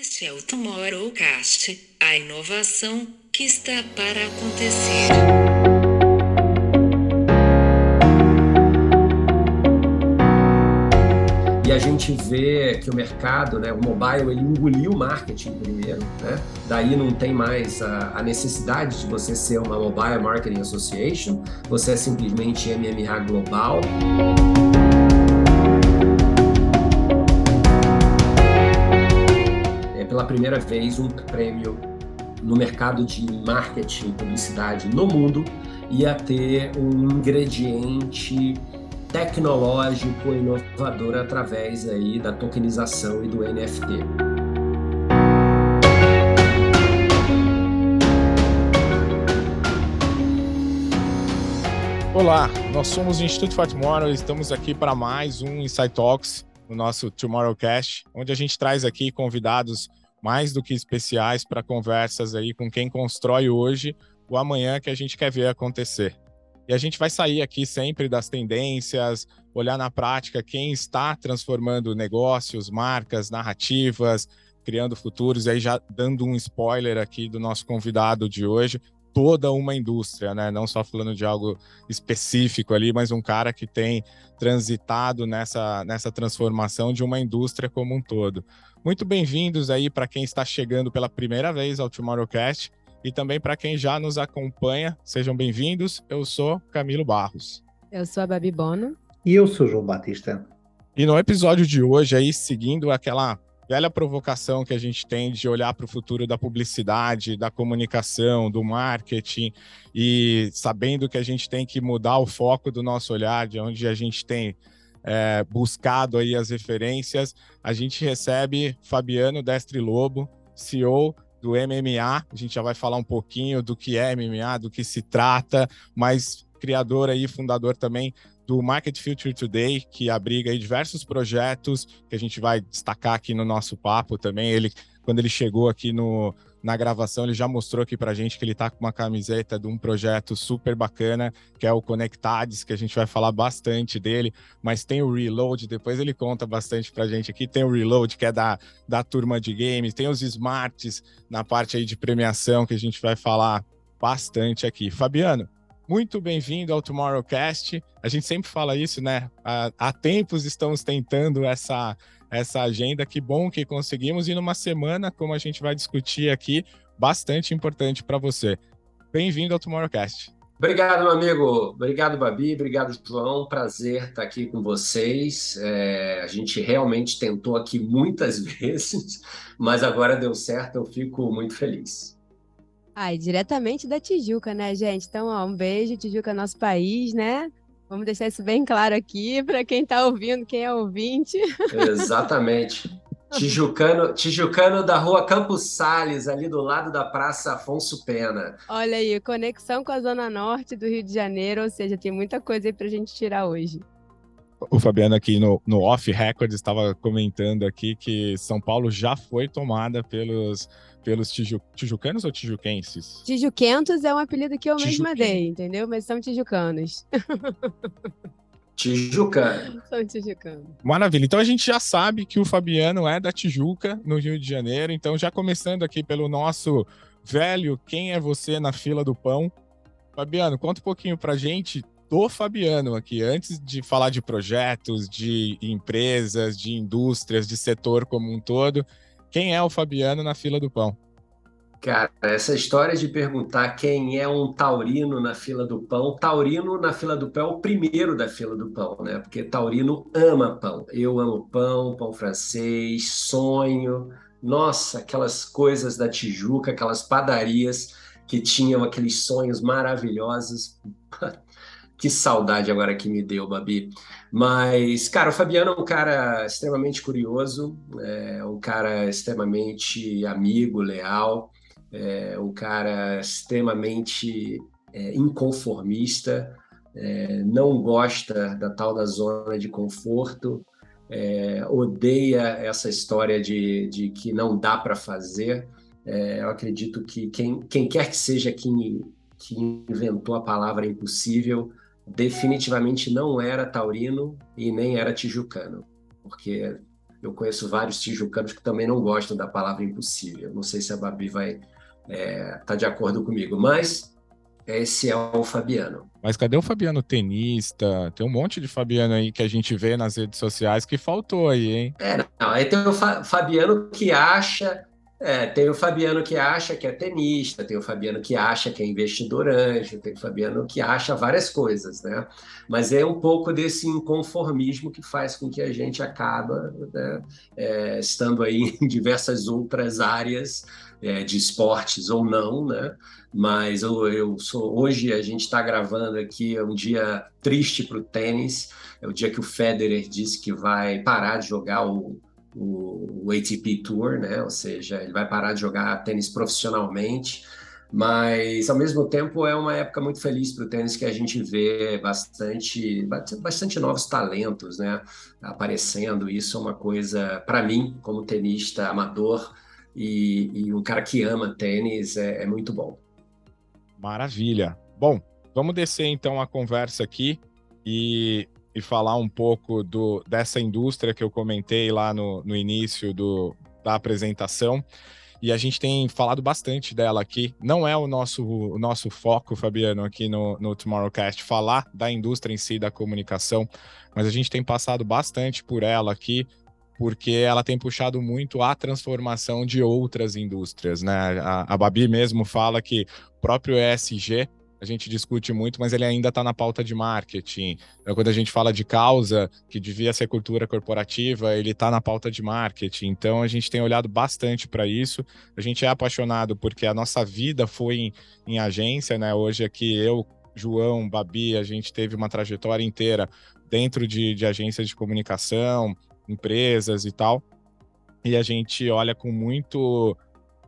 Este é o Tomorrowcast, a inovação que está para acontecer. E a gente vê que o mercado, né, o mobile, ele engoliu o marketing primeiro, né? Daí não tem mais a, a necessidade de você ser uma Mobile Marketing Association, você é simplesmente MMA Global. Pela primeira vez um prêmio no mercado de marketing e publicidade no mundo ia ter um ingrediente tecnológico inovador através aí da tokenização e do NFT. Olá, nós somos o Instituto For Tomorrow e estamos aqui para mais um Insight Talks, no nosso Tomorrowcast, onde a gente traz aqui convidados mais do que especiais para conversas aí com quem constrói hoje o amanhã que a gente quer ver acontecer. E a gente vai sair aqui sempre das tendências, olhar na prática quem está transformando negócios, marcas, narrativas, criando futuros, e aí já dando um spoiler aqui do nosso convidado de hoje, toda uma indústria, né? Não só falando de algo específico ali, mas um cara que tem transitado nessa, nessa transformação de uma indústria como um todo. Muito bem-vindos aí para quem está chegando pela primeira vez ao Tomorrowcast e também para quem já nos acompanha. Sejam bem-vindos. Eu sou Camilo Barros. Eu sou a Babi Bono. E eu sou João Batista. E no episódio de hoje, aí, seguindo aquela velha provocação que a gente tem de olhar para o futuro da publicidade, da comunicação, do marketing, e sabendo que a gente tem que mudar o foco do nosso olhar, de onde a gente tem é, buscado aí as referências, a gente recebe Fabiano Destre Lobo, CEO do MMA. A gente já vai falar um pouquinho do que é MMA, do que se trata, mas criador aí, fundador também do Market Future Today, que abriga diversos projetos que a gente vai destacar aqui no nosso papo também. Ele, quando ele chegou aqui no, na gravação, ele já mostrou aqui para a gente que ele está com uma camiseta de um projeto super bacana, que é o Conectades, que a gente vai falar bastante dele, mas tem o Reload, depois ele conta bastante para a gente aqui. Tem o Reload, que é da, da turma de games, tem os Smarts na parte aí de premiação, que a gente vai falar bastante aqui. Fabiano, muito bem-vindo ao Tomorrowcast. A gente sempre fala isso, né? Há, há, tempos estamos tentando essa, essa agenda. Que bom que conseguimos. E numa semana, como a gente vai discutir aqui, bastante importante para você. Bem-vindo ao Tomorrowcast. Obrigado, meu amigo. Obrigado, Babi. Obrigado, João. Prazer estar aqui com vocês. É, a gente realmente tentou aqui muitas vezes, mas agora deu certo. Eu fico muito feliz. Ai, diretamente da Tijuca, né, gente? Então, ó, um beijo, Tijuca, nosso país, né? Vamos deixar isso bem claro aqui para quem está ouvindo, quem é ouvinte. Exatamente. Tijucano, Tijucano da rua Campos Sales, ali do lado da Praça Afonso Pena. Olha aí, conexão com a Zona Norte do Rio de Janeiro, ou seja, tem muita coisa aí para a gente tirar hoje. O Fabiano aqui no, no Off Record estava comentando aqui que São Paulo já foi tomada pelos pelos tiju, tijucanos ou tijuquenses? Tijuquentos é um apelido que eu mesma dei, entendeu? Mas são tijucanos. Tijucano. São tijucanos. Maravilha. Então a gente já sabe que o Fabiano é da Tijuca, no Rio de Janeiro. Então, já começando aqui pelo nosso velho Quem é Você na Fila do Pão. Fabiano, conta um pouquinho pra gente do Fabiano aqui, antes de falar de projetos, de empresas, de indústrias, de setor como um todo. Quem é o Fabiano na fila do pão? Cara, essa história de perguntar quem é um taurino na fila do pão, taurino na fila do pão é o primeiro da fila do pão, né? Porque taurino ama pão. Eu amo pão, pão francês, sonho. Nossa, aquelas coisas da Tijuca, aquelas padarias que tinham aqueles sonhos maravilhosos. que saudade agora que me deu, Babi. Mas, cara, o Fabiano é um cara extremamente curioso, é um cara extremamente amigo, leal, é um cara extremamente é, inconformista, é, não gosta da tal da zona de conforto, é, odeia essa história de, de que não dá para fazer. É, eu acredito que quem, quem quer que seja quem, que inventou a palavra impossível definitivamente não era taurino e nem era tijucano, porque eu conheço vários tijucanos que também não gostam da palavra impossível. Não sei se a Babi vai estar é, tá de acordo comigo, mas esse é o Fabiano. Mas cadê o Fabiano tenista? Tem um monte de Fabiano aí que a gente vê nas redes sociais que faltou aí, hein? É, não, aí tem o Fa Fabiano que acha é, tem o Fabiano que acha que é tenista, tem o Fabiano que acha que é investidor anjo, tem o Fabiano que acha várias coisas, né? Mas é um pouco desse inconformismo que faz com que a gente acaba né, é, estando aí em diversas outras áreas é, de esportes ou não, né? Mas eu, eu sou hoje a gente está gravando aqui é um dia triste para o tênis, é o dia que o Federer disse que vai parar de jogar o o, o ATP Tour, né? Ou seja, ele vai parar de jogar tênis profissionalmente, mas ao mesmo tempo é uma época muito feliz para o tênis que a gente vê bastante, bastante novos talentos, né? Aparecendo. Isso é uma coisa para mim, como tenista amador e, e, um cara que ama tênis, é, é muito bom. Maravilha. Bom, vamos descer então a conversa aqui e e falar um pouco do, dessa indústria que eu comentei lá no, no início do, da apresentação. E a gente tem falado bastante dela aqui. Não é o nosso, o nosso foco, Fabiano, aqui no, no Tomorrowcast, falar da indústria em si, da comunicação, mas a gente tem passado bastante por ela aqui, porque ela tem puxado muito a transformação de outras indústrias, né? A, a Babi mesmo fala que o próprio ESG a gente discute muito, mas ele ainda está na pauta de marketing. Então, quando a gente fala de causa, que devia ser cultura corporativa, ele está na pauta de marketing. Então, a gente tem olhado bastante para isso. A gente é apaixonado porque a nossa vida foi em, em agência, né? Hoje aqui eu, João, Babi, a gente teve uma trajetória inteira dentro de, de agências de comunicação, empresas e tal. E a gente olha com muito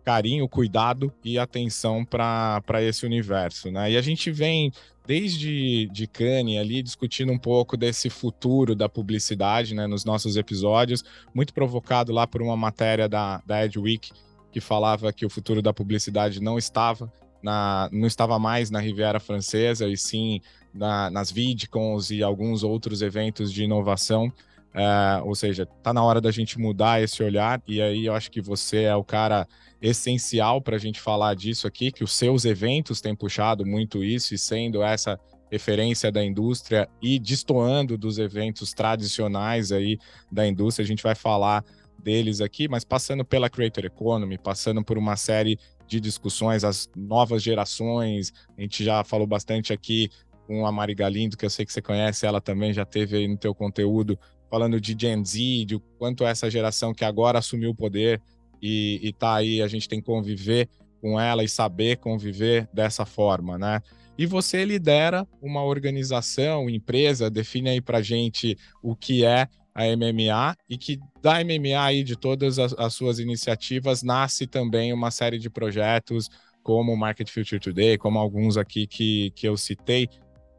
carinho, cuidado e atenção para esse universo, né? E a gente vem desde de Cannes ali discutindo um pouco desse futuro da publicidade, né, nos nossos episódios, muito provocado lá por uma matéria da, da Edweek que falava que o futuro da publicidade não estava na, não estava mais na Riviera Francesa e sim na, nas VidCons e alguns outros eventos de inovação. É, ou seja, tá na hora da gente mudar esse olhar, e aí eu acho que você é o cara essencial para a gente falar disso aqui, que os seus eventos têm puxado muito isso e sendo essa referência da indústria e destoando dos eventos tradicionais aí da indústria. A gente vai falar deles aqui, mas passando pela Creator Economy, passando por uma série de discussões, as novas gerações, a gente já falou bastante aqui com a Mari Galindo, que eu sei que você conhece, ela também já teve aí no teu conteúdo, falando de Gen Z, de quanto essa geração que agora assumiu o poder e, e tá aí, a gente tem que conviver com ela e saber conviver dessa forma, né? E você lidera uma organização, empresa, define aí pra gente o que é a MMA e que da MMA aí de todas as, as suas iniciativas nasce também uma série de projetos como o Market Future Today, como alguns aqui que, que eu citei.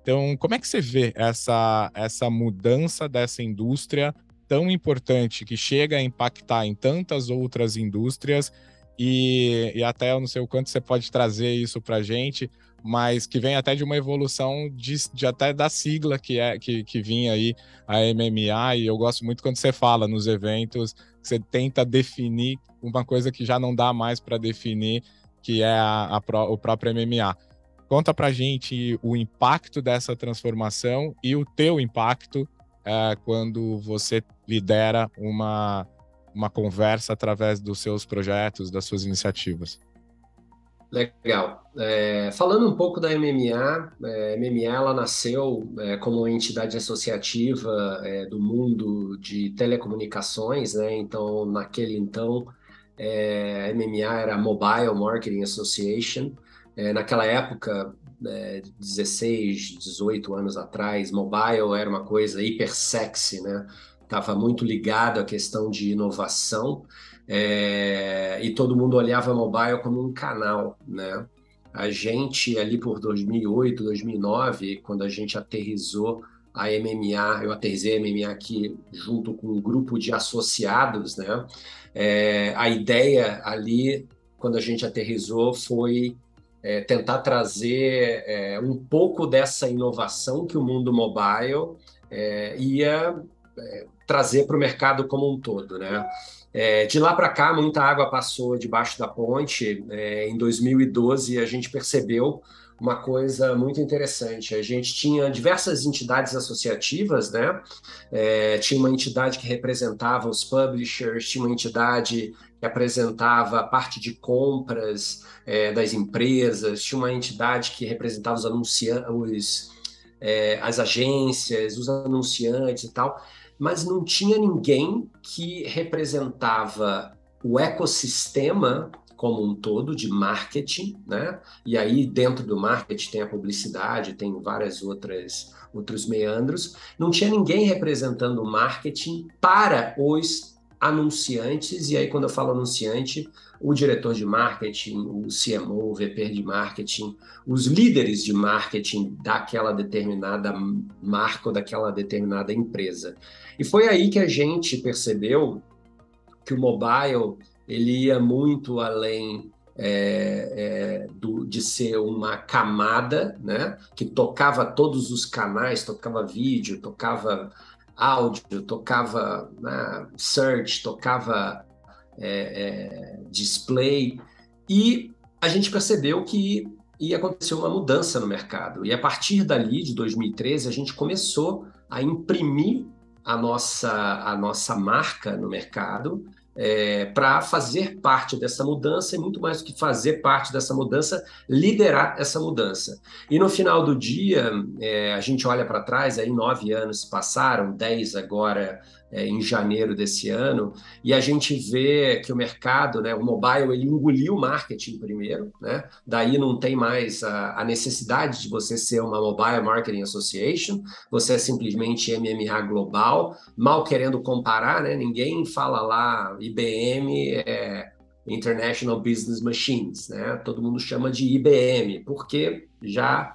Então, como é que você vê essa, essa mudança dessa indústria tão importante que chega a impactar em tantas outras indústrias e, e até eu não sei o quanto você pode trazer isso para gente, mas que vem até de uma evolução de, de, até da sigla que é que, que vinha aí a MMA e eu gosto muito quando você fala nos eventos você tenta definir uma coisa que já não dá mais para definir que é a, a, o próprio MMA. Conta para gente o impacto dessa transformação e o teu impacto é, quando você lidera uma, uma conversa através dos seus projetos, das suas iniciativas. Legal. É, falando um pouco da MMA, é, MMA ela nasceu é, como entidade associativa é, do mundo de telecomunicações, né? Então, naquele então, é, a MMA era Mobile Marketing Association. É, naquela época, é, 16, 18 anos atrás, mobile era uma coisa hiper sexy, né? Estava muito ligado à questão de inovação é, e todo mundo olhava mobile como um canal, né? A gente ali por 2008, 2009, quando a gente aterrizou a MMA, eu aterrizei a MMA aqui junto com um grupo de associados, né? É, a ideia ali, quando a gente aterrizou, foi é, tentar trazer é, um pouco dessa inovação que o mundo mobile é, ia é, trazer para o mercado como um todo, né? É, de lá para cá, muita água passou debaixo da ponte. Em 2012, a gente percebeu uma coisa muito interessante. A gente tinha diversas entidades associativas, né? É, tinha uma entidade que representava os publishers, tinha uma entidade que apresentava a parte de compras é, das empresas, tinha uma entidade que representava os anunciantes, é, as agências, os anunciantes e tal, mas não tinha ninguém que representava o ecossistema como um todo de marketing, né? E aí dentro do marketing tem a publicidade, tem várias outras outros meandros. Não tinha ninguém representando o marketing para os anunciantes, e aí quando eu falo anunciante, o diretor de marketing, o CMO, o VP de marketing, os líderes de marketing daquela determinada marca ou daquela determinada empresa. E foi aí que a gente percebeu que o mobile ele ia muito além é, é, do, de ser uma camada, né, que tocava todos os canais, tocava vídeo, tocava áudio, tocava né, search, tocava é, é, display, e a gente percebeu que ia acontecer uma mudança no mercado. E a partir dali, de 2013, a gente começou a imprimir a nossa, a nossa marca no mercado é, para fazer parte dessa mudança e muito mais do que fazer parte dessa mudança, liderar essa mudança. E no final do dia, é, a gente olha para trás, aí nove anos passaram, dez agora é, em janeiro desse ano, e a gente vê que o mercado, né, o mobile, ele engoliu o marketing primeiro, né? daí não tem mais a, a, necessidade de você ser uma Mobile Marketing Association, você é simplesmente MMA global, mal querendo comparar, né? ninguém fala lá IBM é International Business Machines, né? todo mundo chama de IBM, porque já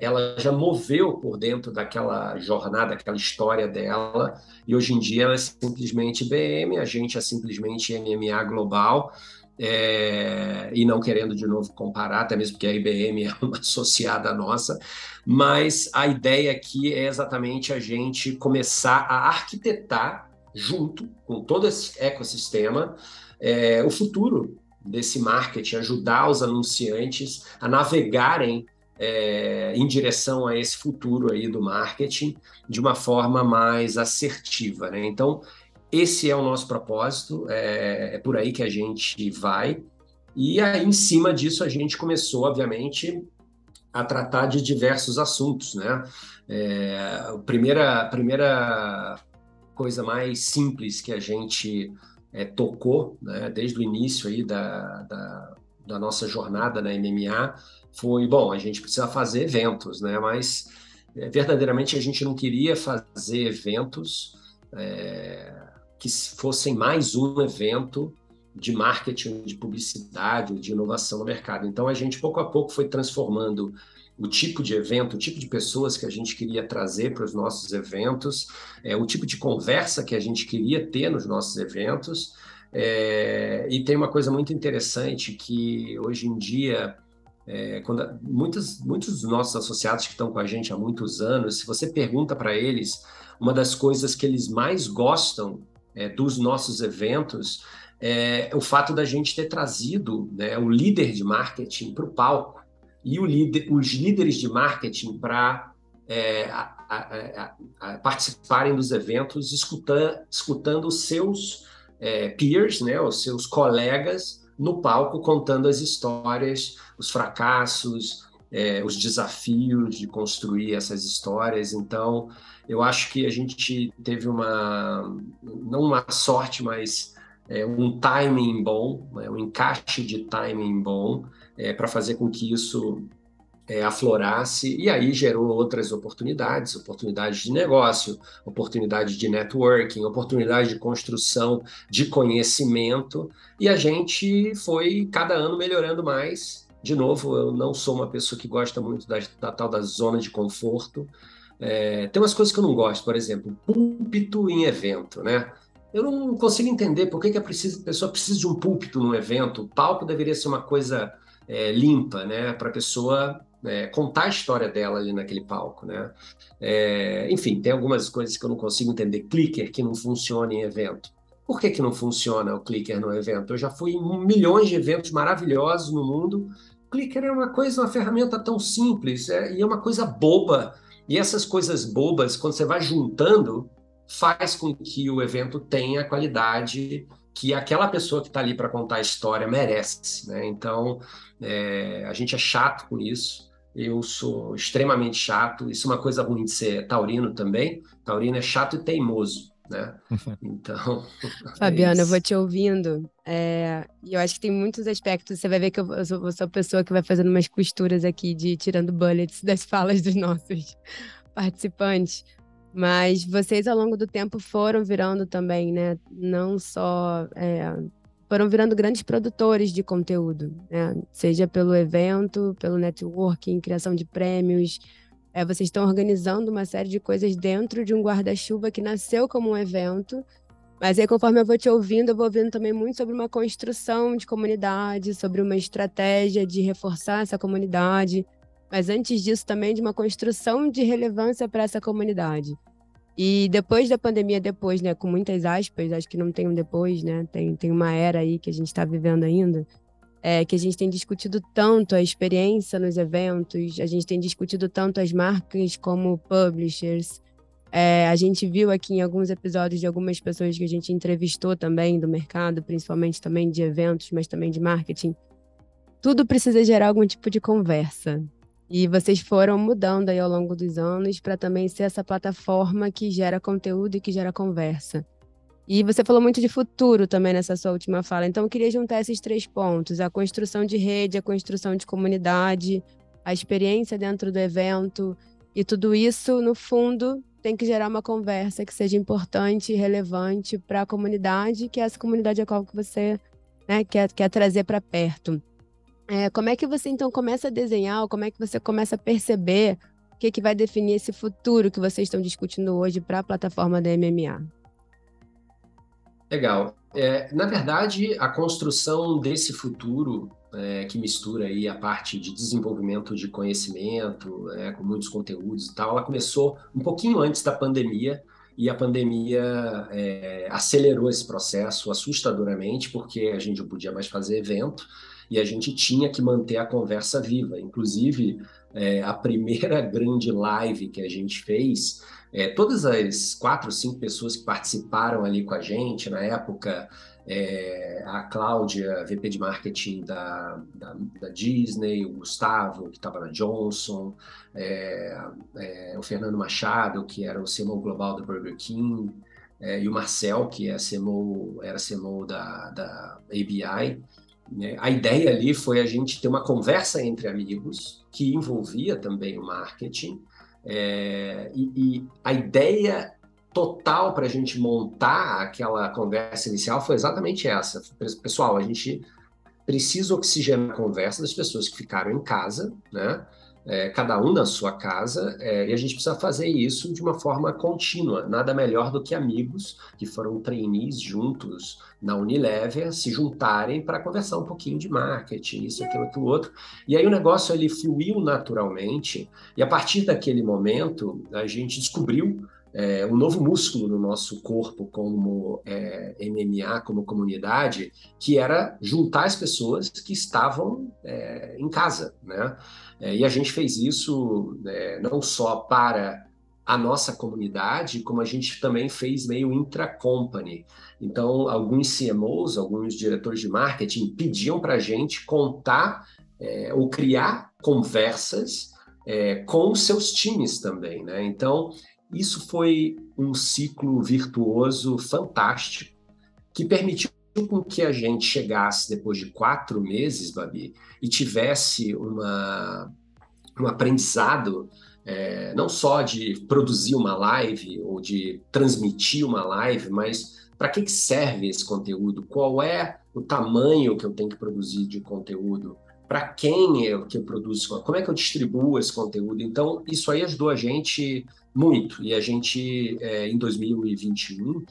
ela já moveu por dentro daquela jornada, aquela história dela, e hoje em dia ela é simplesmente BM, a gente é simplesmente MMA global, é, e não querendo de novo comparar, até mesmo porque a IBM é uma associada nossa, mas a ideia aqui é exatamente a gente começar a arquitetar, junto com todo esse ecossistema, é, o futuro desse marketing, ajudar os anunciantes a navegarem é, em direção a esse futuro aí do marketing de uma forma mais assertiva, né? Então, esse é o nosso propósito, é, é por aí que a gente vai. E aí, em cima disso, a gente começou, obviamente, a tratar de diversos assuntos, né? É, a primeira, a primeira coisa mais simples que a gente é, tocou, né, desde o início aí da, da, da nossa jornada na MMA, foi, bom, a gente precisa fazer eventos, né? Mas é, verdadeiramente a gente não queria fazer eventos é, que fossem mais um evento de marketing, de publicidade, de inovação no mercado. Então a gente pouco a pouco foi transformando o tipo de evento, o tipo de pessoas que a gente queria trazer para os nossos eventos, é, o tipo de conversa que a gente queria ter nos nossos eventos. É, e tem uma coisa muito interessante que hoje em dia é, quando, muitos, muitos dos nossos associados que estão com a gente há muitos anos, se você pergunta para eles, uma das coisas que eles mais gostam é, dos nossos eventos é o fato da gente ter trazido né, o líder de marketing para o palco e líder, os líderes de marketing para é, participarem dos eventos, escutando, escutando os seus é, peers, né, os seus colegas, no palco contando as histórias, os fracassos, é, os desafios de construir essas histórias. Então, eu acho que a gente teve uma, não uma sorte, mas é, um timing bom, né, um encaixe de timing bom é, para fazer com que isso é, aflorasse e aí gerou outras oportunidades, oportunidades de negócio, oportunidade de networking, oportunidade de construção de conhecimento e a gente foi cada ano melhorando mais. De novo, eu não sou uma pessoa que gosta muito da, da tal da zona de conforto. É, tem umas coisas que eu não gosto, por exemplo, púlpito em evento, né? Eu não consigo entender por que, que a, precisa, a pessoa precisa de um púlpito num evento. O palco deveria ser uma coisa é, limpa, né? Para a pessoa é, contar a história dela ali naquele palco, né? É, enfim, tem algumas coisas que eu não consigo entender. Clicker que não funciona em evento. Por que, que não funciona o clicker no evento? Eu já fui em milhões de eventos maravilhosos no mundo. Clicker é uma coisa, uma ferramenta tão simples é, e é uma coisa boba. E essas coisas bobas, quando você vai juntando, faz com que o evento tenha qualidade que aquela pessoa que está ali para contar a história merece. Né? Então, é, a gente é chato com isso. Eu sou extremamente chato. Isso é uma coisa ruim de ser taurino também. Taurino é chato e teimoso. Né? Então. Fabiana, é eu vou te ouvindo. É, e eu acho que tem muitos aspectos. Você vai ver que eu sou, eu sou a pessoa que vai fazendo umas costuras aqui de tirando bullets das falas dos nossos participantes. Mas vocês, ao longo do tempo, foram virando também, né? Não só. É, foram virando grandes produtores de conteúdo, né? Seja pelo evento, pelo networking, criação de prêmios. É, vocês estão organizando uma série de coisas dentro de um guarda-chuva que nasceu como um evento. Mas aí, conforme eu vou te ouvindo, eu vou ouvindo também muito sobre uma construção de comunidade, sobre uma estratégia de reforçar essa comunidade, mas antes disso também de uma construção de relevância para essa comunidade. E depois da pandemia, depois, né, com muitas aspas, acho que não tem um depois, né, tem, tem uma era aí que a gente está vivendo ainda, é, que a gente tem discutido tanto a experiência nos eventos, a gente tem discutido tanto as marcas como publishers. É, a gente viu aqui em alguns episódios de algumas pessoas que a gente entrevistou também do mercado, principalmente também de eventos, mas também de marketing. Tudo precisa gerar algum tipo de conversa. E vocês foram mudando aí ao longo dos anos para também ser essa plataforma que gera conteúdo e que gera conversa. E você falou muito de futuro também nessa sua última fala. Então, eu queria juntar esses três pontos: a construção de rede, a construção de comunidade, a experiência dentro do evento. E tudo isso, no fundo, tem que gerar uma conversa que seja importante e relevante para a comunidade, que é essa comunidade a qual você né, quer, quer trazer para perto. É, como é que você então começa a desenhar, ou como é que você começa a perceber o que, que vai definir esse futuro que vocês estão discutindo hoje para a plataforma da MMA? Legal. É, na verdade, a construção desse futuro é, que mistura aí a parte de desenvolvimento de conhecimento, é, com muitos conteúdos e tal, ela começou um pouquinho antes da pandemia, e a pandemia é, acelerou esse processo assustadoramente, porque a gente não podia mais fazer evento, e a gente tinha que manter a conversa viva. Inclusive, é, a primeira grande live que a gente fez, é, todas as quatro, cinco pessoas que participaram ali com a gente na época, é, a Cláudia, VP de marketing da, da, da Disney, o Gustavo, que estava na Johnson, é, é, o Fernando Machado, que era o CMO global do Burger King, é, e o Marcel, que é CMO, era CMO da, da ABI. Né? A ideia ali foi a gente ter uma conversa entre amigos, que envolvia também o marketing, é, e, e, a ideia total para a gente montar aquela conversa inicial foi exatamente essa. Pessoal, a gente precisa oxigenar a conversa das pessoas que ficaram em casa, né? É, cada um na sua casa, é, e a gente precisa fazer isso de uma forma contínua. Nada melhor do que amigos que foram trainees juntos na Unilever se juntarem para conversar um pouquinho de marketing, isso, aquilo, aquilo outro. E aí o negócio ele fluiu naturalmente, e a partir daquele momento a gente descobriu é, um novo músculo no nosso corpo como é, MMA, como comunidade, que era juntar as pessoas que estavam é, em casa, né? É, e a gente fez isso né, não só para a nossa comunidade, como a gente também fez meio intra-company. Então, alguns CMOs, alguns diretores de marketing pediam para a gente contar é, ou criar conversas é, com seus times também, né? Então, isso foi um ciclo virtuoso fantástico que permitiu com que a gente chegasse depois de quatro meses, Babi, e tivesse uma, um aprendizado é, não só de produzir uma live ou de transmitir uma live, mas para que, que serve esse conteúdo? Qual é o tamanho que eu tenho que produzir de conteúdo? Para quem é que eu produzo? Como é que eu distribuo esse conteúdo? Então, isso aí ajudou a gente muito. E a gente, é, em 2021,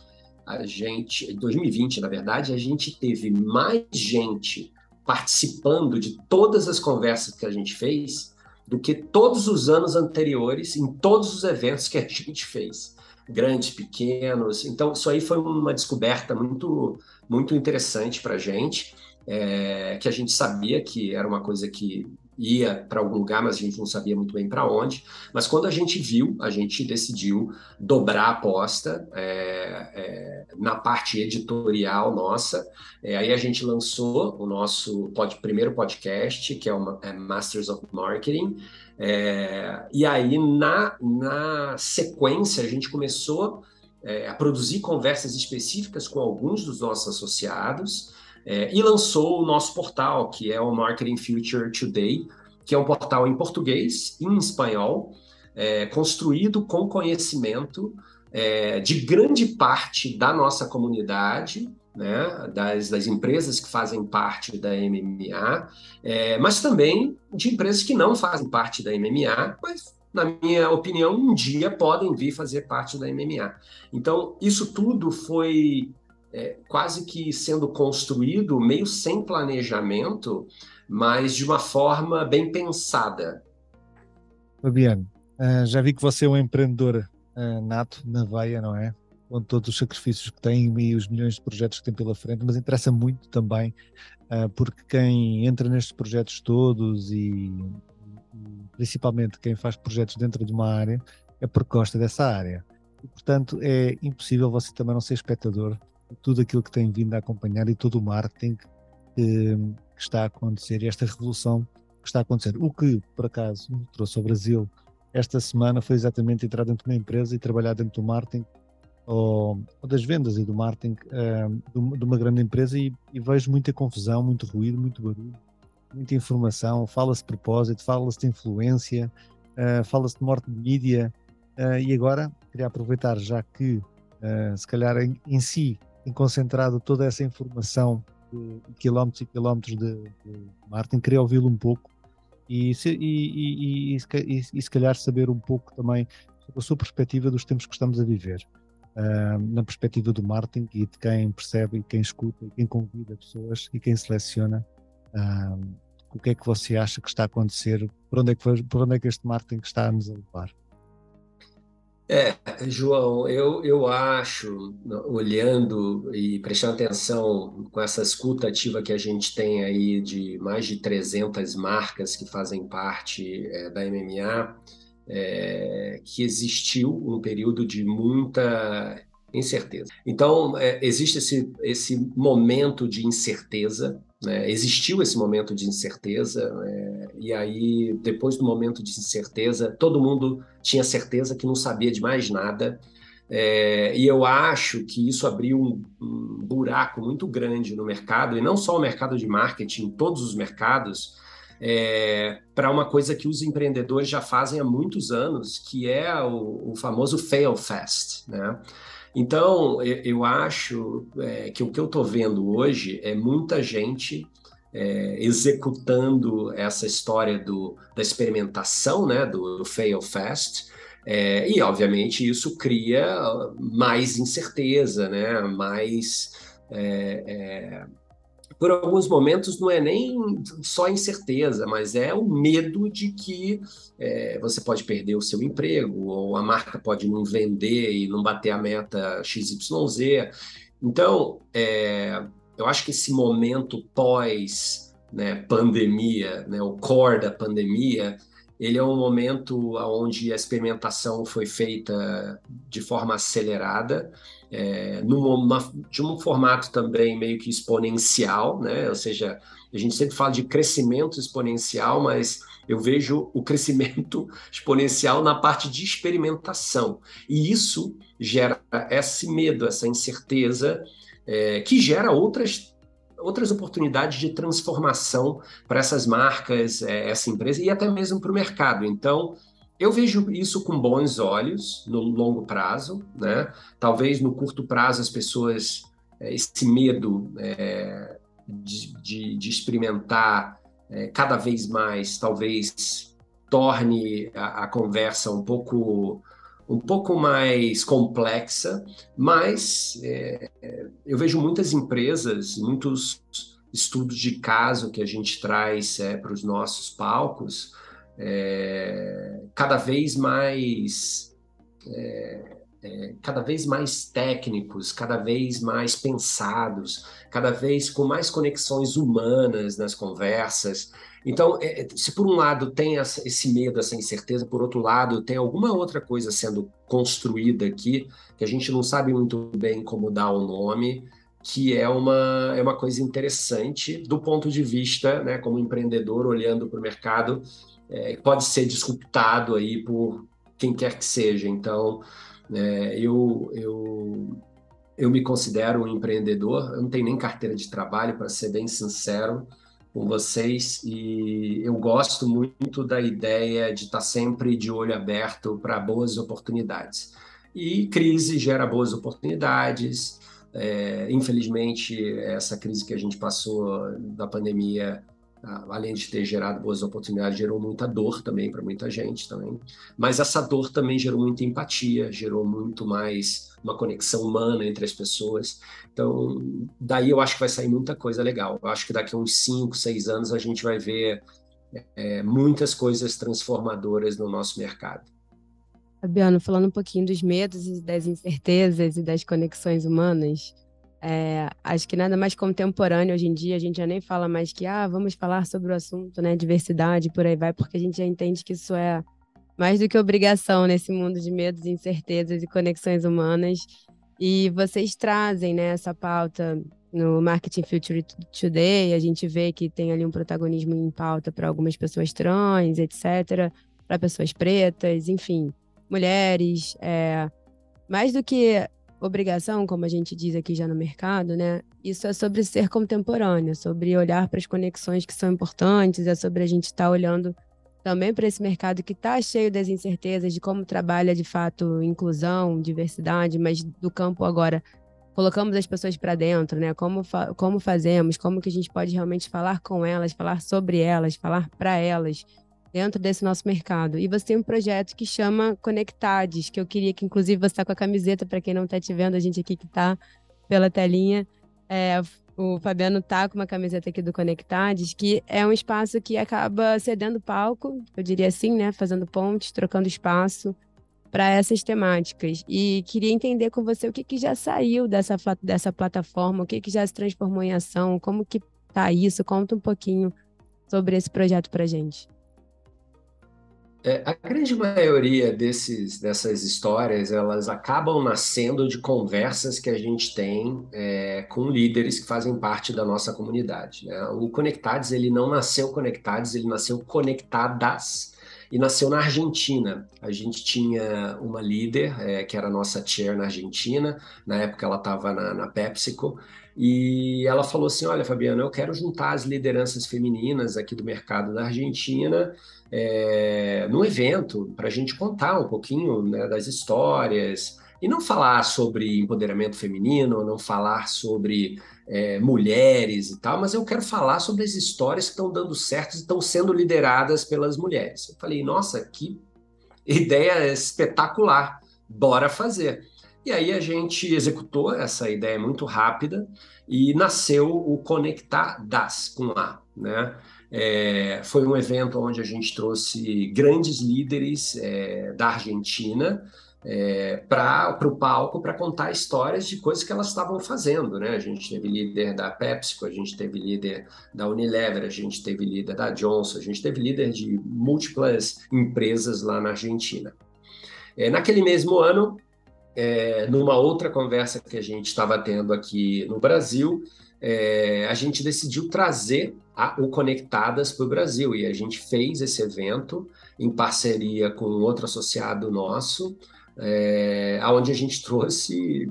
a gente, em 2020, na verdade, a gente teve mais gente participando de todas as conversas que a gente fez do que todos os anos anteriores em todos os eventos que a gente fez, grandes, pequenos. Então, isso aí foi uma descoberta muito, muito interessante para a gente, é, que a gente sabia que era uma coisa que ia para algum lugar, mas a gente não sabia muito bem para onde. Mas quando a gente viu, a gente decidiu dobrar a aposta é, é, na parte editorial nossa. É, aí a gente lançou o nosso pod, primeiro podcast, que é o é Masters of Marketing. É, e aí, na, na sequência, a gente começou é, a produzir conversas específicas com alguns dos nossos associados. É, e lançou o nosso portal, que é o Marketing Future Today, que é um portal em português e em espanhol, é, construído com conhecimento é, de grande parte da nossa comunidade, né, das, das, empresas que fazem parte da MMA, é, mas também de empresas que não fazem parte da MMA, mas na minha opinião, um dia podem vir fazer parte da MMA. Então, isso tudo foi é, quase que sendo construído meio sem planejamento, mas de uma forma bem pensada. Fabiano, uh, já vi que você é um empreendedor uh, nato na veia, não é? Com todos os sacrifícios que tem e os milhões de projetos que tem pela frente, mas interessa muito também, uh, porque quem entra nestes projetos todos e, principalmente quem faz projetos dentro de uma área é porque gosta dessa área. Portanto, é impossível você também não ser espectador tudo aquilo que tem vindo a acompanhar e todo o marketing que, que está a acontecer e esta revolução que está a acontecer. O que, por acaso, trouxe ao Brasil esta semana foi exatamente entrar dentro de uma empresa e trabalhar dentro do marketing ou, ou das vendas e do marketing uh, de uma grande empresa e, e, vejo muita confusão, muito ruído, muito barulho, muita informação, fala-se de propósito, fala-se de influência, uh, fala-se de morte de mídia uh, e agora queria aproveitar já que se calhar em, em si tem concentrado toda essa informação de quilómetros e quilómetros de, de Martin. Queria ouvi-lo um pouco e se, e, e, e, e, se calhar saber um pouco também sobre a sua perspectiva dos tempos que estamos a viver. Uh, na perspectiva do marketing e de quem percebe e quem escuta e quem convida pessoas e quem seleciona uh, o que é que você acha que está a acontecer, por onde é que, por onde é que este marketing está a nos levar? É, João, eu, eu acho, olhando e prestando atenção com essa escuta ativa que a gente tem aí de mais de 300 marcas que fazem parte é, da MMA, é, que existiu um período de muita incerteza. Então, é, existe esse, esse momento de incerteza né? Existiu esse momento de incerteza, né? e aí, depois do momento de incerteza, todo mundo tinha certeza que não sabia de mais nada. É, e eu acho que isso abriu um, um, buraco muito grande no mercado, e não só o mercado de marketing, todos os mercados, é, para uma coisa que os empreendedores já fazem há muitos anos, que é o, o famoso fail fast. Né? Então, eu, acho é, que o que eu estou vendo hoje é muita gente é, executando essa história do, da experimentação, né, do, do fail fast, é, e obviamente isso cria mais incerteza, né, mais é, é por alguns momentos não é nem só incerteza, mas é o medo de que é, você pode perder o seu emprego, ou a marca pode não vender e não bater a meta XYZ. Então, é, eu acho que esse momento pós né, pandemia, né, o core da pandemia, ele é um momento onde a experimentação foi feita de forma acelerada, é, numa, de um formato também meio que exponencial, né? Ou seja, a gente sempre fala de crescimento exponencial, mas eu vejo o crescimento exponencial na parte de experimentação. E isso gera esse medo, essa incerteza, é, que gera outras outras oportunidades de transformação para essas marcas, é, essa empresa e até mesmo para o mercado. Então, eu vejo isso com bons olhos no longo prazo, né? Talvez no curto prazo as pessoas é, esse medo é, de, de, de, experimentar é, cada vez mais, talvez torne a, a, conversa um pouco um pouco mais complexa, mas é, eu vejo muitas empresas, muitos estudos de caso que a gente traz para os nossos palcos, é, cada vez mais é, é, cada vez mais técnicos, cada vez mais pensados, cada vez com mais conexões humanas nas conversas. Então, é, se por um lado tem essa, esse medo, essa incerteza, por outro lado tem alguma outra coisa sendo construída aqui que a gente não sabe muito bem como dar o nome, que é uma, é uma coisa interessante do ponto de vista, né, como empreendedor olhando para o mercado, é, pode ser disruptado aí por quem quer que seja. Então, é, eu, eu, eu me considero um empreendedor, eu não tenho nem carteira de trabalho, para ser bem sincero com vocês, e eu gosto muito da ideia de estar sempre de olho aberto para boas oportunidades. E crise gera boas oportunidades. É, infelizmente, essa crise que a gente passou da pandemia além de ter gerado boas oportunidades, gerou muita dor também para muita gente também. Mas essa dor também gerou muita empatia, gerou muito mais uma conexão humana entre as pessoas. Então, daí eu acho que vai sair muita coisa legal. Eu acho que daqui a uns 5, 6 anos a gente vai ver é, muitas coisas transformadoras no nosso mercado. Fabiano, falando um pouquinho dos medos e das incertezas e das conexões humanas, é, acho que nada mais contemporâneo hoje em dia, a gente já nem fala mais que, ah, vamos falar sobre o assunto, né, diversidade, por aí vai, porque a gente já entende que isso é mais do que obrigação nesse mundo de medos, incertezas e conexões humanas. E vocês trazem, né, essa pauta no Marketing Future Today, a gente vê que tem ali um protagonismo em pauta para algumas pessoas trans, etc., para pessoas pretas, enfim, mulheres, é, mais do que obrigação, como a gente diz aqui já no mercado, né? Isso é sobre ser contemporâneo, sobre olhar para as conexões que são importantes, é sobre a gente estar tá olhando também para esse mercado que está cheio das incertezas de como trabalha de fato inclusão, diversidade, mas do campo agora colocamos as pessoas para dentro, né? Como, fa como fazemos, como que a gente pode realmente falar com elas, falar sobre elas, falar para elas dentro desse nosso mercado. E você tem um projeto que chama Conectades, que eu queria que, inclusive, você está com a camiseta, para quem não está te vendo, a gente aqui que está pela telinha. É, o Fabiano está com uma camiseta aqui do Conectades, que é um espaço que acaba cedendo palco, eu diria assim, né? Fazendo pontes, trocando espaço para essas temáticas. E queria entender com você o que, que já saiu dessa, dessa plataforma, o que, que já se transformou em ação, como que tá isso, conta um pouquinho sobre esse projeto para gente. É, a grande maioria desses, dessas histórias, elas acabam nascendo de conversas que a gente tem é, com líderes que fazem parte da nossa comunidade. Né? O Conectados, ele não nasceu Conectados, ele nasceu Conectadas e nasceu na Argentina. A gente tinha uma líder, é, que era nossa chair na Argentina, na época ela estava na, na PepsiCo, e ela falou assim: Olha, Fabiana, eu quero juntar as lideranças femininas aqui do mercado da Argentina é, num evento para a gente contar um pouquinho né, das histórias e não falar sobre empoderamento feminino, não falar sobre é, mulheres e tal, mas eu quero falar sobre as histórias que estão dando certo e estão sendo lideradas pelas mulheres. Eu falei, nossa, que ideia espetacular, bora fazer. E aí a gente executou essa ideia muito rápida e nasceu o Conectar Das com A, né? É, foi um evento onde a gente trouxe grandes líderes é, da Argentina é, para o palco para contar histórias de coisas que elas estavam fazendo. Né? A gente teve líder da PepsiCo, a gente teve líder da Unilever, a gente teve líder da Johnson, a gente teve líder de múltiplas empresas lá na Argentina. É, naquele mesmo ano, é, numa outra conversa que a gente estava tendo aqui no Brasil, é, a gente decidiu trazer a, o Conectadas para o Brasil. E a gente fez esse evento em parceria com outro associado nosso, é, onde a gente trouxe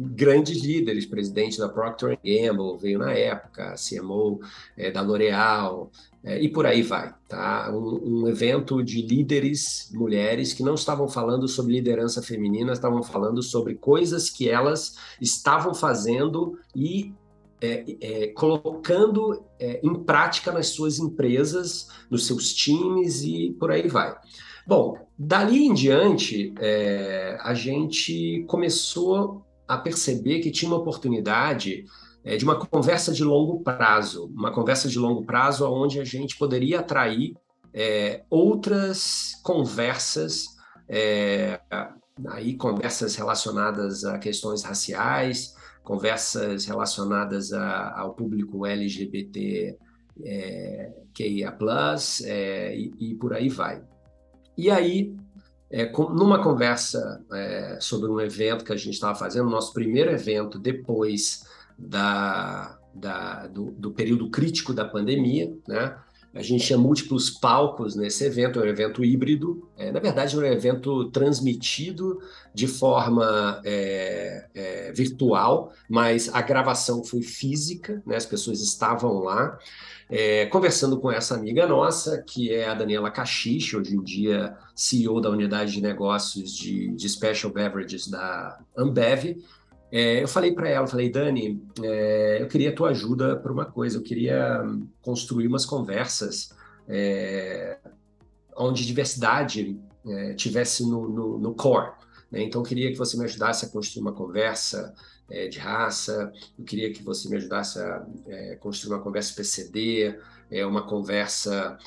grandes líderes, presidente da Procter Gamble veio na época, CMO é, da L'Oréal, é, e por aí vai. Tá? Um, um, evento de líderes mulheres que não estavam falando sobre liderança feminina, estavam falando sobre coisas que elas estavam fazendo e é, é, colocando é, em prática nas suas empresas, nos seus times e por aí vai. Bom, dali em diante, é, a gente começou a perceber que tinha uma oportunidade é, de uma conversa de longo prazo, uma conversa de longo prazo onde a gente poderia atrair é, outras conversas, é, aí conversas relacionadas a questões raciais, conversas relacionadas a, ao público LGBT é, QIA+, é, e, e, por aí vai. E aí, é, com, numa conversa é, sobre um evento que a gente estava fazendo, nosso primeiro evento depois da, da do, do, período crítico da pandemia, né? A gente tinha múltiplos palcos nesse evento, é um evento híbrido, é, na verdade, é um evento transmitido de forma é, é, virtual, mas a gravação foi física, né? as pessoas estavam lá. É, conversando com essa amiga nossa, que é a Daniela Cachiche, hoje em dia CEO da unidade de negócios de, de Special Beverages da Ambev, é, eu falei para ela, falei, Dani, é, eu queria a tua ajuda para uma coisa, eu queria construir umas conversas é, onde diversidade é, tivesse no, no, no core. Né? Então, eu queria que você me ajudasse a construir uma conversa é, de raça, eu queria que você me ajudasse a é, construir uma conversa PCD, é, uma conversa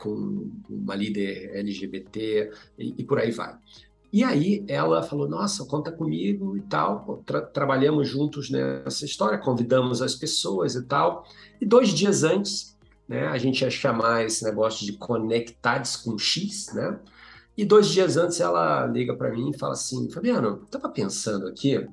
com uma líder LGBT e, e por aí vai. E aí ela falou: Nossa, conta comigo e tal. Tra trabalhamos juntos nessa história, convidamos as pessoas e tal. E dois dias antes, né, a gente ia chamar esse negócio de Conectados com X, né? E dois dias antes ela liga para mim e fala assim: Fabiano, estava pensando aqui,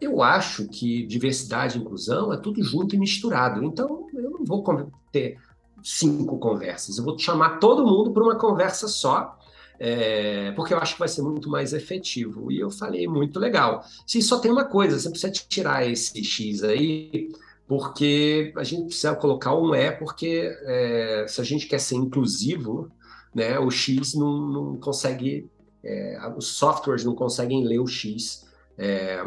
eu acho que diversidade e inclusão é tudo junto e misturado. Então eu não vou ter cinco conversas, eu vou chamar todo mundo para uma conversa só é, porque eu acho que vai ser muito mais efetivo. E eu falei, muito legal. Se só tem uma coisa, você precisa tirar esse X aí, porque a gente precisa colocar um E, porque é, se a gente quer ser inclusivo, né, o X não, não consegue, é, os softwares não conseguem ler o X é,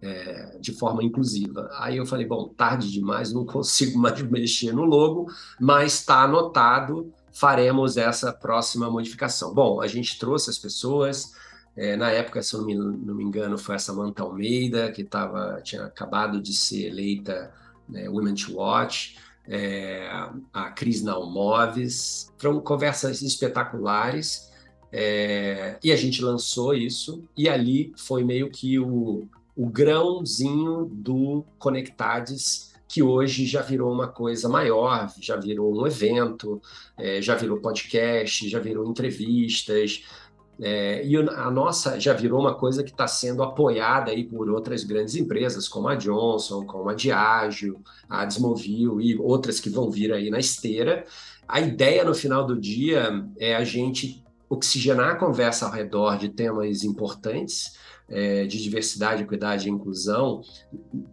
é, de forma inclusiva. Aí eu falei, bom, tarde demais, não consigo mais mexer no logo, mas está anotado faremos essa próxima modificação. Bom, a gente trouxe as pessoas, é, na época, se eu não me, não me, engano, foi a Samantha Almeida, que tava, tinha acabado de ser eleita né, Women to Watch, é, a Cris Nalmoves, foram conversas espetaculares, é, e a gente lançou isso, e ali foi meio que o, o grãozinho do Conectades, que hoje já virou uma coisa maior, já virou um evento, é, já virou podcast, já virou entrevistas, é, e a nossa já virou uma coisa que está sendo apoiada aí por outras grandes empresas, como a Johnson, como a Diageo, a Desmovil e outras que vão vir aí na esteira. A ideia no final do dia é a gente oxigenar a conversa ao redor de temas importantes, é, de diversidade, equidade e inclusão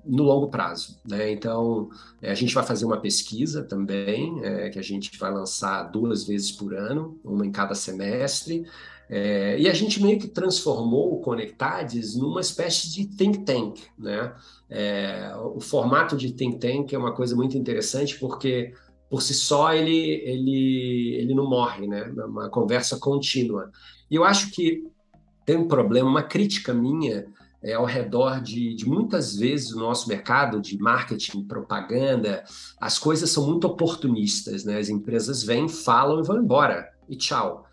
no longo prazo. Né? Então, é, a gente vai fazer uma pesquisa também, é, que a gente vai lançar duas vezes por ano, uma em cada semestre, é, e a gente meio que transformou o Conectades numa espécie de think tank. Né? É, o formato de think tank é uma coisa muito interessante porque por si só ele, ele, ele não morre, né? É uma conversa contínua. E eu acho que tem um problema, uma crítica minha é, ao redor de, de muitas vezes o nosso mercado de marketing, propaganda, as coisas são muito oportunistas, né? As empresas vêm, falam e vão embora e tchau.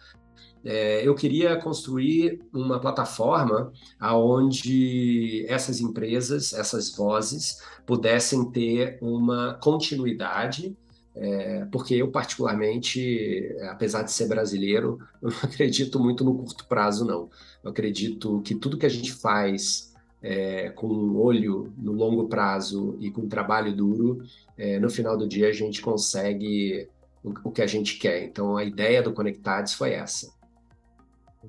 É, eu queria construir uma plataforma aonde essas empresas, essas vozes, pudessem ter uma continuidade é, porque eu, particularmente, apesar de ser brasileiro, eu não acredito muito no curto prazo, não. Eu acredito que tudo que a gente faz é, com um olho no longo prazo e com trabalho duro, é, no final do dia a gente consegue o, o que a gente quer. Então, a ideia do Conectados foi essa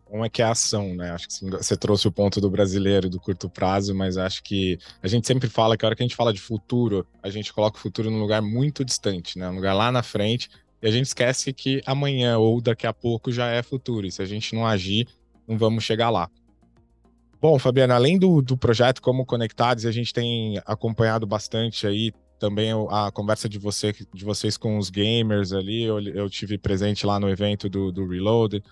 como é que é a ação, né? Acho que você trouxe o ponto do brasileiro do curto prazo, mas acho que a gente sempre fala que a hora que a gente fala de futuro, a gente coloca o futuro num lugar muito distante, né? Um lugar lá na frente, e a gente esquece que amanhã ou daqui a pouco já é futuro, e se a gente não agir, não vamos chegar lá. Bom, Fabiana, além do, do projeto Como Conectados, a gente tem acompanhado bastante aí também a conversa de, você, de vocês com os gamers ali. Eu, eu tive presente lá no evento do, do Reload.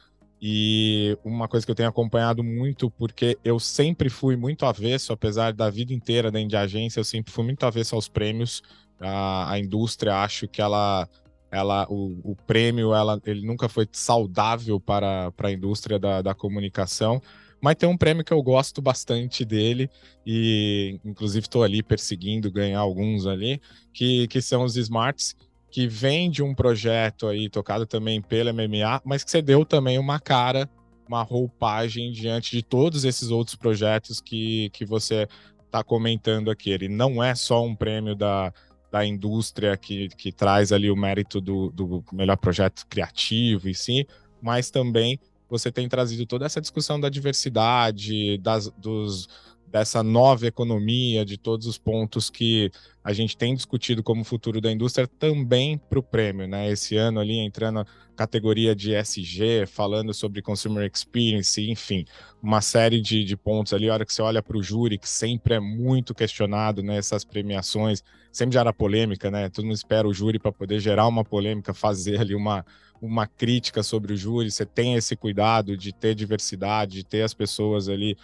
E uma coisa que eu tenho acompanhado muito, porque eu sempre fui muito avesso, apesar da vida inteira dentro de agência, eu sempre fui muito avesso aos prêmios. A, a indústria, acho que ela ela, o, o prêmio, ela, ele nunca foi saudável para, para a indústria da, da comunicação, mas tem um prêmio que eu gosto bastante dele e inclusive estou ali perseguindo ganhar alguns ali, que, que são os Smarts, que vem de um projeto aí tocado também pela MMA, mas que você deu também uma cara, uma roupagem diante de todos esses outros projetos que, que você está comentando aqui. Ele não é só um prêmio da, da indústria que, que traz ali o mérito do, do melhor projeto criativo e sim, mas também você tem trazido toda essa discussão da diversidade, das, dos, dessa nova economia, de todos os pontos que a gente tem discutido como futuro da indústria também para o prêmio, né? Esse ano ali entrando na categoria de SG, falando sobre consumer experience, enfim, uma série de, de pontos ali. A hora que você olha para o júri, que sempre é muito questionado nessas né, premiações, sempre gera polêmica, né? Todo mundo espera o júri para poder gerar uma polêmica, fazer ali uma, uma crítica sobre o júri. Você tem esse cuidado de ter diversidade, de ter as pessoas ali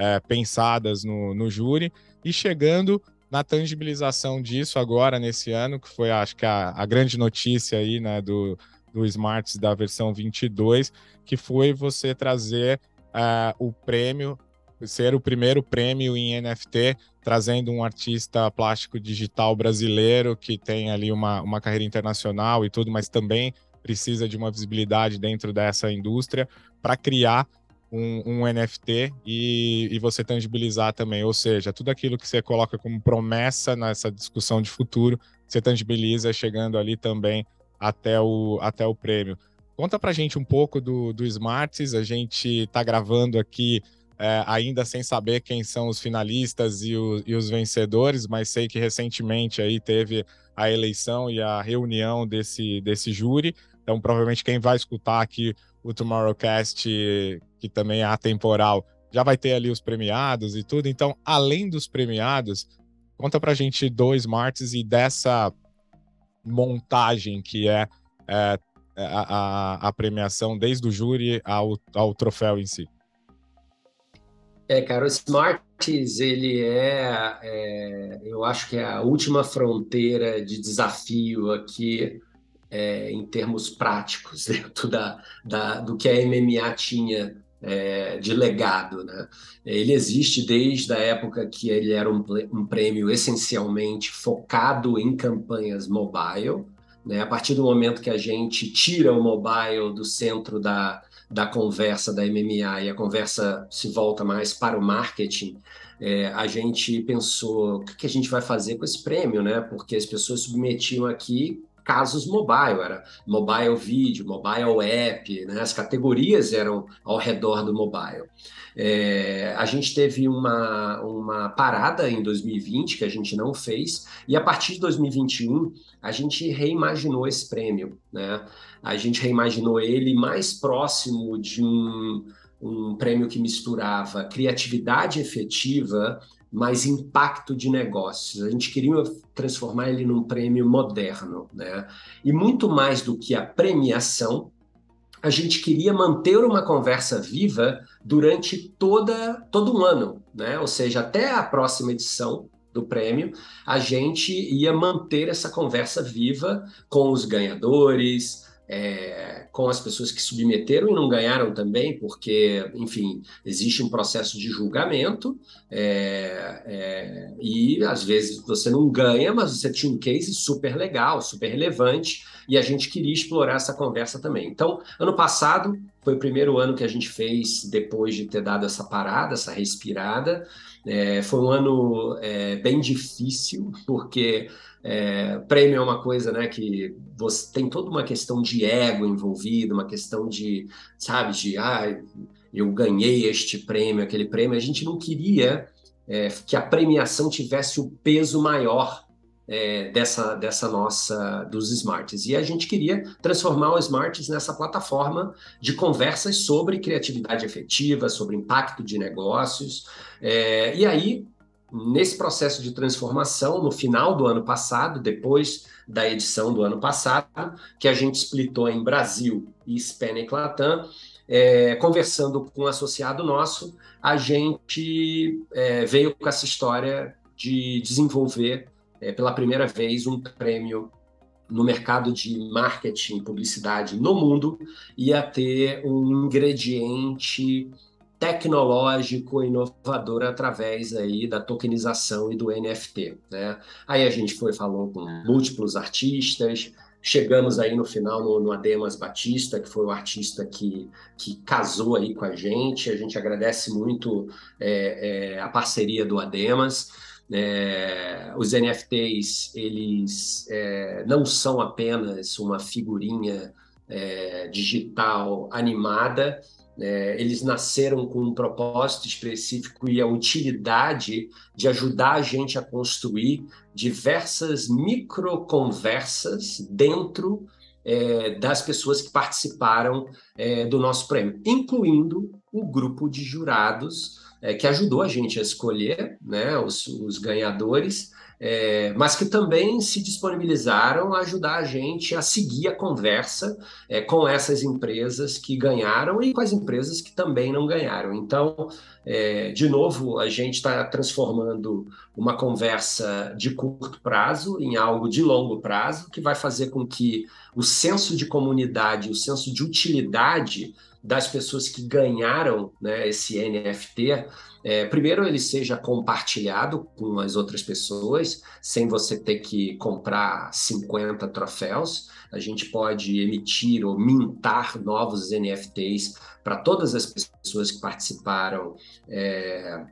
é, pensadas no, no júri. E chegando na tangibilização disso agora nesse ano, que foi acho que a, a grande notícia aí, né, do, do Smarts da versão 22, que foi você trazer uh, o prêmio, ser o primeiro prêmio em NFT, trazendo um artista plástico digital brasileiro que tem ali uma, uma carreira internacional e tudo, mas também precisa de uma visibilidade dentro dessa indústria para criar um, um NFT e, e, você tangibilizar também. Ou seja, tudo aquilo que você coloca como promessa nessa discussão de futuro, você tangibiliza chegando ali também até o, até o prêmio. Conta pra gente um pouco do, do Smarts, a gente está gravando aqui é, ainda sem saber quem são os finalistas e, o, e os vencedores, mas sei que recentemente aí teve a eleição e a reunião desse, desse júri, então provavelmente quem vai escutar aqui o Tomorrowcast, que também é atemporal, já vai ter ali os premiados e tudo. Então, além dos premiados, conta pra gente dois Martes e dessa montagem que é, é, é a, a, premiação, desde o júri ao, ao troféu em si. É, cara, o Smarts, ele é, é, eu acho que é a última fronteira de desafio aqui é, em termos práticos dentro da, da, do que a MMA tinha é, de legado. Né? Ele existe desde a época que ele era um, um prêmio essencialmente focado em campanhas mobile. Né? A partir do momento que a gente tira o mobile do centro da, da conversa da MMA e a conversa se volta mais para o marketing, é, a gente pensou o que, que a gente vai fazer com esse prêmio, né? Porque as pessoas submetiam aqui casos mobile, era mobile vídeo, mobile app, né? as categorias eram ao redor do mobile. É, a gente teve uma, uma parada em 2020 que a gente não fez, e a partir de 2021 a gente reimaginou esse prêmio. Né? A gente reimaginou ele mais próximo de um, um prêmio que misturava criatividade efetiva mais impacto de negócios. A gente queria transformar ele num prêmio moderno, né? E muito mais do que a premiação, a gente queria manter uma conversa viva durante toda todo um ano, né? Ou seja, até a próxima edição do prêmio, a gente ia manter essa conversa viva com os ganhadores, é, com as pessoas que submeteram e não ganharam também, porque, enfim, existe um processo de julgamento é, é, e às vezes você não ganha, mas você tinha um case super legal, super relevante e a gente queria explorar essa conversa também. Então, ano passado foi o primeiro ano que a gente fez depois de ter dado essa parada, essa respirada. É, foi um ano é, bem difícil, porque é, prêmio é uma coisa né, que você tem toda uma questão de ego envolvida, uma questão de, sabe, de ah, eu ganhei este prêmio, aquele prêmio. A gente não queria é, que a premiação tivesse o peso maior é, dessa, dessa nossa dos smarts. E a gente queria transformar o smarts nessa plataforma de conversas sobre criatividade efetiva, sobre impacto de negócios. É, e aí nesse processo de transformação, no final do ano passado, depois da edição do ano passado, que a gente splitou em Brasil e Hispanic Latam, é, conversando com um associado nosso, a gente é, veio com essa história de desenvolver é, pela primeira vez um prêmio no mercado de marketing, publicidade no mundo, ia ter um ingrediente tecnológico inovador através aí da tokenização e do NFT, né? Aí a gente foi falou com múltiplos artistas, chegamos aí no final no, no Ademas Batista, que foi o artista que, que casou aí com a gente. A gente agradece muito é, é, a parceria do Ademas. É, os NFTs eles não são apenas uma figurinha é, digital animada, é, eles nasceram com um propósito específico e a utilidade de ajudar a gente a construir diversas microconversas dentro é, das pessoas que participaram é, do nosso prêmio, incluindo o grupo de jurados é, que ajudou a gente a escolher né, os, os ganhadores é, mas que também se disponibilizaram a ajudar a gente a seguir a conversa é, com essas empresas que ganharam e com as empresas que também não ganharam. Então, é, de novo, a gente está transformando uma conversa de curto prazo em algo de longo prazo, que vai fazer com que o senso de comunidade, o senso de utilidade das pessoas que ganharam né, esse NFT é, primeiro, ele seja compartilhado com as outras pessoas, sem você ter que comprar 50 troféus. A gente pode emitir ou mintar novos NFTs para todas as pessoas que participaram é,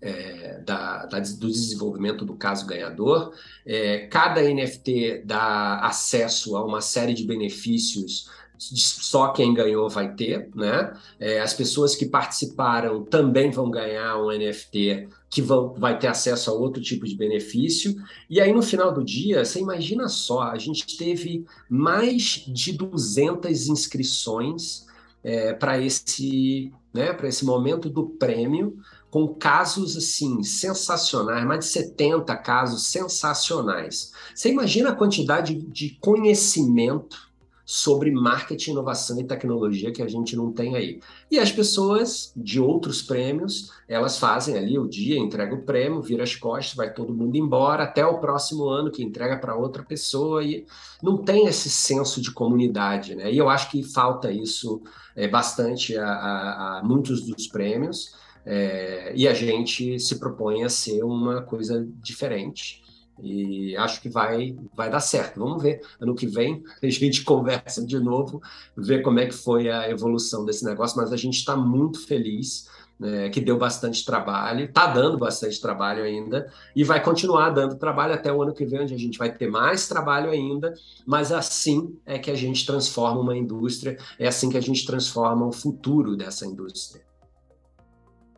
é, da, da, do desenvolvimento do caso ganhador. É, cada NFT dá acesso a uma série de benefícios só quem ganhou vai ter, né? É, as pessoas que participaram também vão ganhar um NFT que vão, vai ter acesso a outro tipo de benefício. E aí, no final do dia, você imagina só, a gente teve mais de 200 inscrições é, para esse, né, esse momento do prêmio, com casos assim sensacionais, mais de 70 casos sensacionais. Você imagina a quantidade de conhecimento sobre marketing, inovação e tecnologia que a gente não tem aí. E as pessoas de outros prêmios, elas fazem ali o dia, entrega o prêmio, vira as costas, vai todo mundo embora, até o próximo ano que entrega para outra pessoa e não tem esse senso de comunidade, né? E eu acho que falta isso é, bastante a, a, a muitos dos prêmios. É, e a gente se propõe a ser uma coisa diferente. E acho que vai, vai dar certo. Vamos ver. Ano que vem a gente conversa de novo, ver como é que foi a evolução desse negócio, mas a gente está muito feliz. Né, que deu bastante trabalho, está dando bastante trabalho ainda, e vai continuar dando trabalho até o ano que vem, onde a gente vai ter mais trabalho ainda, mas assim é que a gente transforma uma indústria, é assim que a gente transforma o futuro dessa indústria.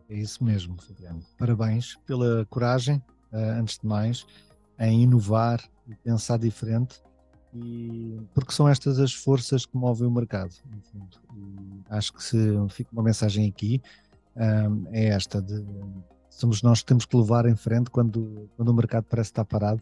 É isso mesmo, Fabiano. Parabéns pela coragem, uh, antes de mais, em inovar e pensar diferente, e, porque são estas as forças que movem o mercado. acho que se fica uma mensagem aqui, um, é esta de somos nós que temos que levar em frente quando, quando o mercado parece estar parado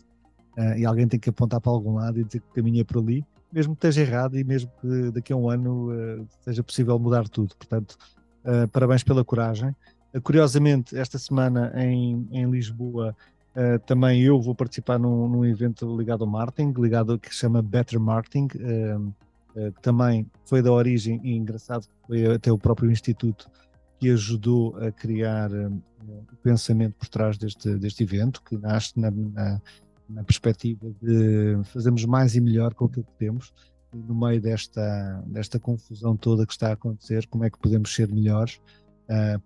uh, e alguém tem que apontar para algum lado e dizer que caminha por ali, mesmo que esteja errado e mesmo que daqui a um ano uh, seja possível mudar tudo. Portanto, uh, parabéns pela coragem. curiosamente, esta semana em, em Lisboa Uh, também eu vou participar num, num, evento ligado ao marketing, ligado que se chama Better Marketing, uh, uh, que também foi da origem, e engraçado, foi até o próprio Instituto que ajudou a criar o pensamento por trás deste, deste evento, que nasce na, na, na, perspectiva de fazermos mais e melhor com aquilo que temos, e no meio desta, desta confusão toda que está a acontecer, como é que podemos ser melhores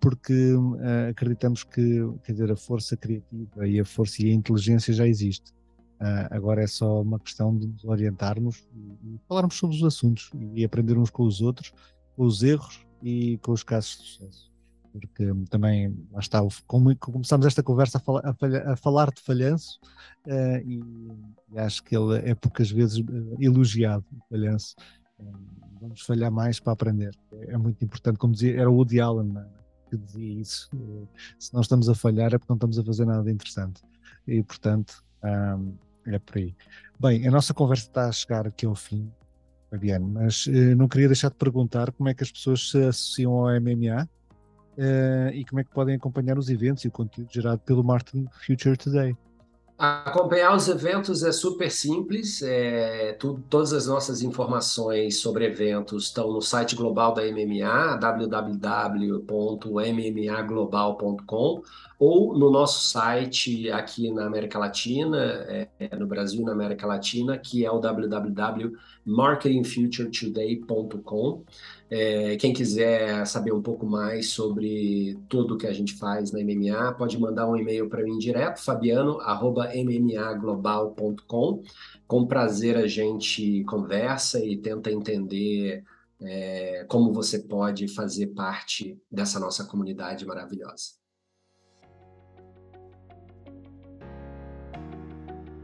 porque uh, acreditamos que quer dizer, a força criativa e a força e a inteligência já existe. Uh, agora é só uma questão de nos orientarmos e, falarmos sobre os assuntos e aprender uns com os outros, com os erros e com os casos de sucesso. Porque também, lá está, como começamos esta conversa a, fala, a, falha, a falar de falhanço e, acho que ele é poucas vezes elogiado, o falhanço vamos falhar mais para aprender. É, é muito importante, como dizia, era o Woody Allen né, que dizia isso. Eh, se nós estamos a falhar é porque não estamos a fazer nada interessante. E, portanto, é por aí. Bem, a nossa conversa está a chegar aqui ao fim, Fabiano, mas uh, não queria deixar de perguntar como é que as pessoas se associam ao MMA uh, e como é que podem acompanhar os eventos e o conteúdo gerado pelo Martin Future Today. Acompanhar os eventos é super simples. É, tu, todas as nossas informações sobre eventos estão no site global da MMA, www.mmaglobal.com, ou no nosso site aqui na América Latina, é, é, no Brasil e na América Latina, que é o www.marketingfuturetoday.com. É, quem quiser saber um pouco mais sobre tudo que a gente faz na MMA, pode mandar um e-mail para mim direto, fabiano.mmaglobal.com. Com prazer a gente conversa e tenta entender é, como você pode fazer parte dessa nossa comunidade maravilhosa.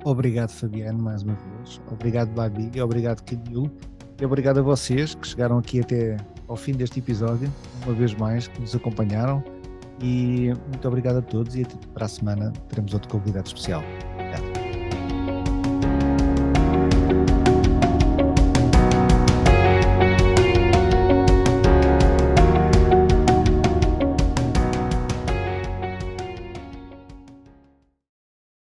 Obrigado, Fabiano, mais uma vez. Obrigado, Babi. Obrigado, Camilo. E obrigado a vocês que chegaram aqui até ao fim deste episódio, uma vez mais, que nos acompanharam. E muito obrigado a todos e até para a semana teremos outro convidado especial.